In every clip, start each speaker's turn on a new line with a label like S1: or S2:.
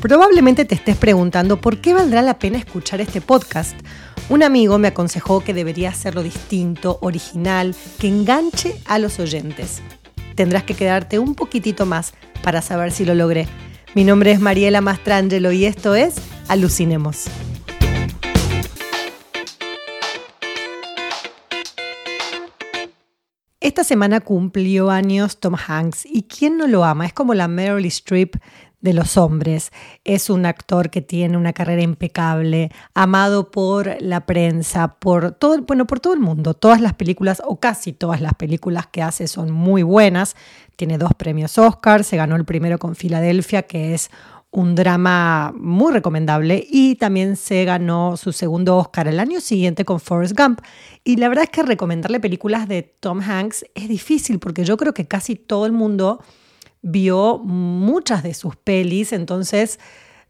S1: Probablemente te estés preguntando por qué valdrá la pena escuchar este podcast. Un amigo me aconsejó que debería hacerlo distinto, original, que enganche a los oyentes. Tendrás que quedarte un poquitito más para saber si lo logré. Mi nombre es Mariela Mastrangelo y esto es Alucinemos. Esta semana cumplió años Tom Hanks y quién no lo ama, es como la Meryl Streep de los hombres. Es un actor que tiene una carrera impecable, amado por la prensa, por todo, bueno, por todo el mundo. Todas las películas o casi todas las películas que hace son muy buenas. Tiene dos premios Oscar, se ganó el primero con Filadelfia, que es un drama muy recomendable y también se ganó su segundo Oscar el año siguiente con Forrest Gump. Y la verdad es que recomendarle películas de Tom Hanks es difícil porque yo creo que casi todo el mundo vio muchas de sus pelis, entonces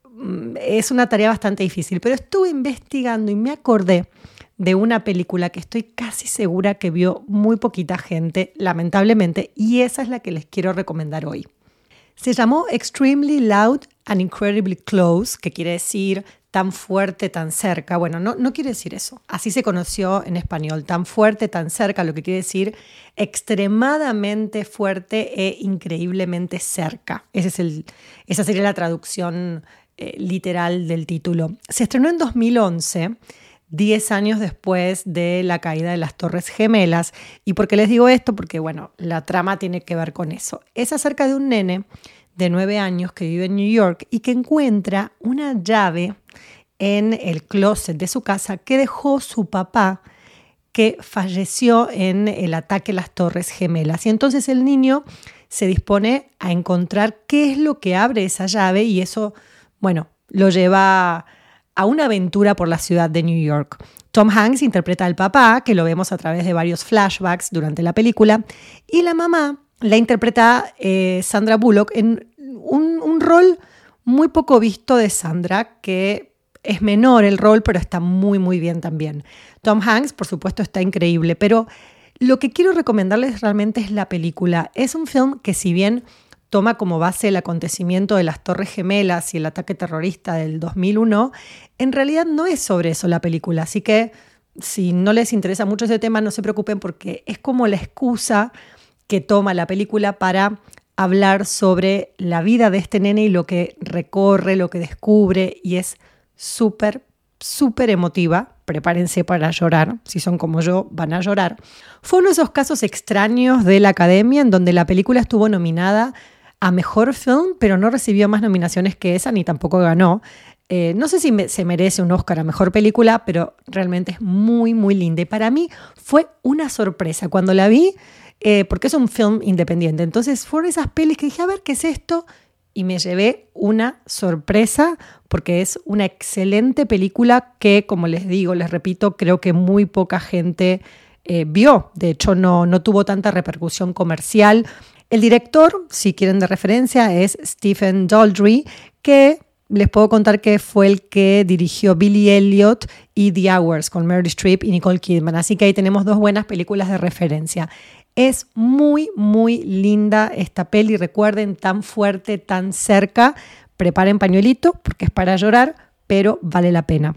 S1: mm, es una tarea bastante difícil. Pero estuve investigando y me acordé de una película que estoy casi segura que vio muy poquita gente, lamentablemente, y esa es la que les quiero recomendar hoy. Se llamó Extremely Loud and Incredibly Close, que quiere decir tan fuerte, tan cerca. Bueno, no, quiere decir eso. Así se conoció en español, tan fuerte, tan cerca, lo que quiere decir extremadamente fuerte e increíblemente cerca. Esa sería la traducción eh, literal del título. Se estrenó en 2011 10 años después de la caída de las Torres Gemelas. ¿Y por qué les digo esto? Porque, bueno, la trama tiene que ver con eso. Es acerca de un nene de 9 años que vive en New York y que encuentra una llave en el closet de su casa que dejó su papá que falleció en el ataque a las Torres Gemelas. Y entonces el niño se dispone a encontrar qué es lo que abre esa llave y eso, bueno, lo lleva a una aventura por la ciudad de New York. Tom Hanks interpreta al papá, que lo vemos a través de varios flashbacks durante la película, y la mamá la interpreta eh, Sandra Bullock en un, un rol muy poco visto de Sandra, que es menor el rol, pero está muy, muy bien también. Tom Hanks, por supuesto, está increíble, pero lo que quiero recomendarles realmente es la película. Es un film que si bien toma como base el acontecimiento de las Torres Gemelas y el ataque terrorista del 2001, en realidad no es sobre eso la película. Así que si no les interesa mucho ese tema, no se preocupen porque es como la excusa que toma la película para hablar sobre la vida de este nene y lo que recorre, lo que descubre, y es súper, súper emotiva. Prepárense para llorar, si son como yo, van a llorar. Fue uno de esos casos extraños de la academia en donde la película estuvo nominada a mejor film, pero no recibió más nominaciones que esa, ni tampoco ganó. Eh, no sé si se merece un Oscar a mejor película, pero realmente es muy, muy linda. Y para mí fue una sorpresa cuando la vi, eh, porque es un film independiente. Entonces fueron esas pelis que dije, a ver, ¿qué es esto? Y me llevé una sorpresa porque es una excelente película que, como les digo, les repito, creo que muy poca gente eh, vio. De hecho, no, no tuvo tanta repercusión comercial. El director, si quieren de referencia, es Stephen Daldry, que les puedo contar que fue el que dirigió Billy Elliot y The Hours con Mary Streep y Nicole Kidman. Así que ahí tenemos dos buenas películas de referencia. Es muy, muy linda esta peli. Recuerden, tan fuerte, tan cerca. Preparen pañuelito porque es para llorar, pero vale la pena.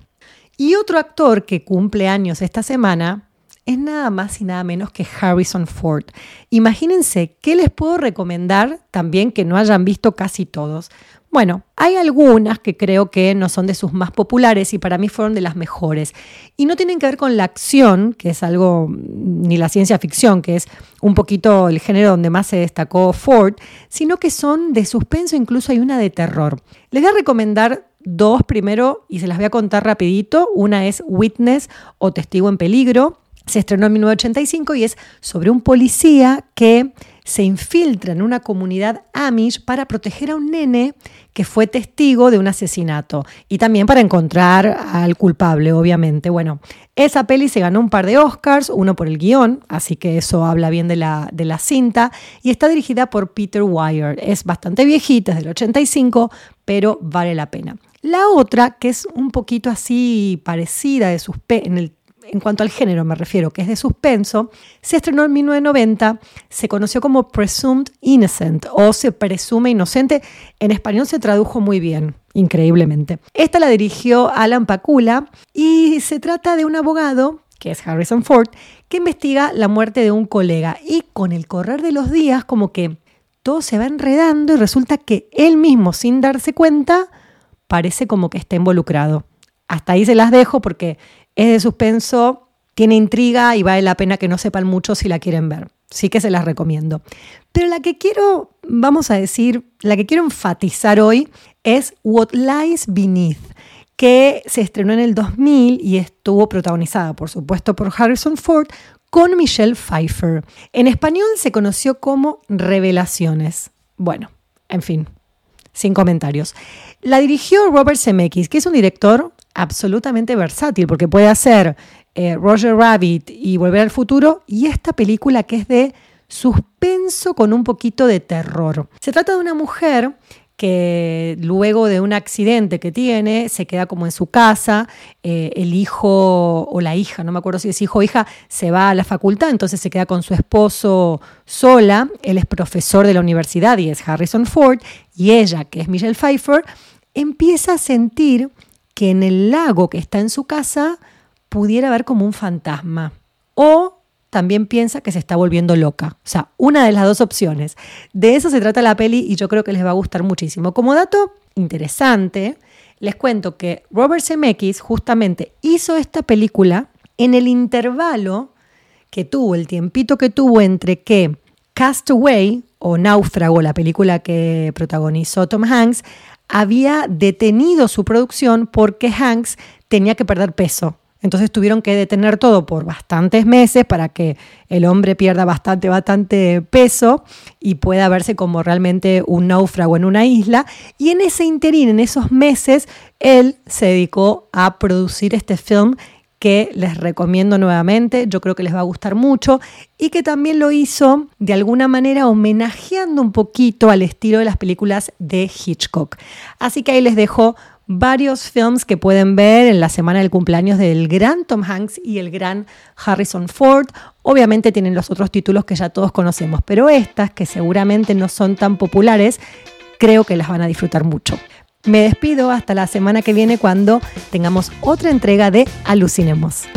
S1: Y otro actor que cumple años esta semana es nada más y nada menos que Harrison Ford. Imagínense qué les puedo recomendar también que no hayan visto casi todos. Bueno, hay algunas que creo que no son de sus más populares y para mí fueron de las mejores. Y no tienen que ver con la acción, que es algo, ni la ciencia ficción, que es un poquito el género donde más se destacó Ford, sino que son de suspenso, incluso hay una de terror. Les voy a recomendar dos primero y se las voy a contar rapidito. Una es Witness o Testigo en Peligro se estrenó en 1985 y es sobre un policía que se infiltra en una comunidad Amish para proteger a un nene que fue testigo de un asesinato y también para encontrar al culpable, obviamente. Bueno, esa peli se ganó un par de Oscars, uno por el guion, así que eso habla bien de la, de la cinta, y está dirigida por Peter Weir. Es bastante viejita, es del 85, pero vale la pena. La otra, que es un poquito así parecida de en el en cuanto al género me refiero, que es de suspenso, se estrenó en 1990, se conoció como Presumed Innocent o se presume inocente, en español se tradujo muy bien, increíblemente. Esta la dirigió Alan Pakula y se trata de un abogado, que es Harrison Ford, que investiga la muerte de un colega y con el correr de los días como que todo se va enredando y resulta que él mismo, sin darse cuenta, parece como que está involucrado. Hasta ahí se las dejo porque es de suspenso, tiene intriga y vale la pena que no sepan mucho si la quieren ver. Sí que se las recomiendo. Pero la que quiero, vamos a decir, la que quiero enfatizar hoy es What Lies Beneath, que se estrenó en el 2000 y estuvo protagonizada, por supuesto, por Harrison Ford con Michelle Pfeiffer. En español se conoció como Revelaciones. Bueno, en fin, sin comentarios. La dirigió Robert Zemeckis, que es un director absolutamente versátil, porque puede hacer eh, Roger Rabbit y Volver al Futuro, y esta película que es de suspenso con un poquito de terror. Se trata de una mujer que luego de un accidente que tiene, se queda como en su casa, eh, el hijo o la hija, no me acuerdo si es hijo o hija, se va a la facultad, entonces se queda con su esposo sola, él es profesor de la universidad y es Harrison Ford, y ella, que es Michelle Pfeiffer, empieza a sentir que en el lago que está en su casa pudiera ver como un fantasma. O también piensa que se está volviendo loca. O sea, una de las dos opciones. De eso se trata la peli y yo creo que les va a gustar muchísimo. Como dato interesante, les cuento que Robert Zemeckis justamente hizo esta película en el intervalo que tuvo, el tiempito que tuvo entre que Castaway o Náufrago, la película que protagonizó Tom Hanks, había detenido su producción porque Hanks tenía que perder peso. Entonces tuvieron que detener todo por bastantes meses para que el hombre pierda bastante, bastante peso y pueda verse como realmente un náufrago en una isla. Y en ese interín, en esos meses, él se dedicó a producir este film que les recomiendo nuevamente, yo creo que les va a gustar mucho y que también lo hizo de alguna manera homenajeando un poquito al estilo de las películas de Hitchcock. Así que ahí les dejo varios films que pueden ver en la semana del cumpleaños del gran Tom Hanks y el gran Harrison Ford. Obviamente tienen los otros títulos que ya todos conocemos, pero estas, que seguramente no son tan populares, creo que las van a disfrutar mucho. Me despido hasta la semana que viene cuando tengamos otra entrega de Alucinemos.